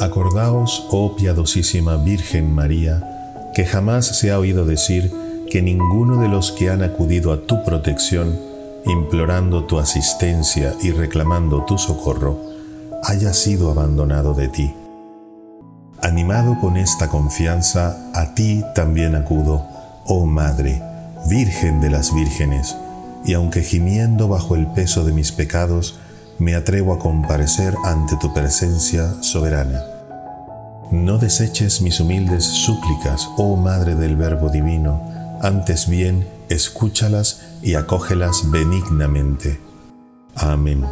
Acordaos, oh piadosísima Virgen María, que jamás se ha oído decir que ninguno de los que han acudido a tu protección, implorando tu asistencia y reclamando tu socorro, haya sido abandonado de ti. Animado con esta confianza, a ti también acudo, oh Madre, Virgen de las vírgenes, y aunque gimiendo bajo el peso de mis pecados, me atrevo a comparecer ante tu presencia soberana. No deseches mis humildes súplicas, oh Madre del Verbo Divino, antes bien escúchalas y acógelas benignamente. Amén.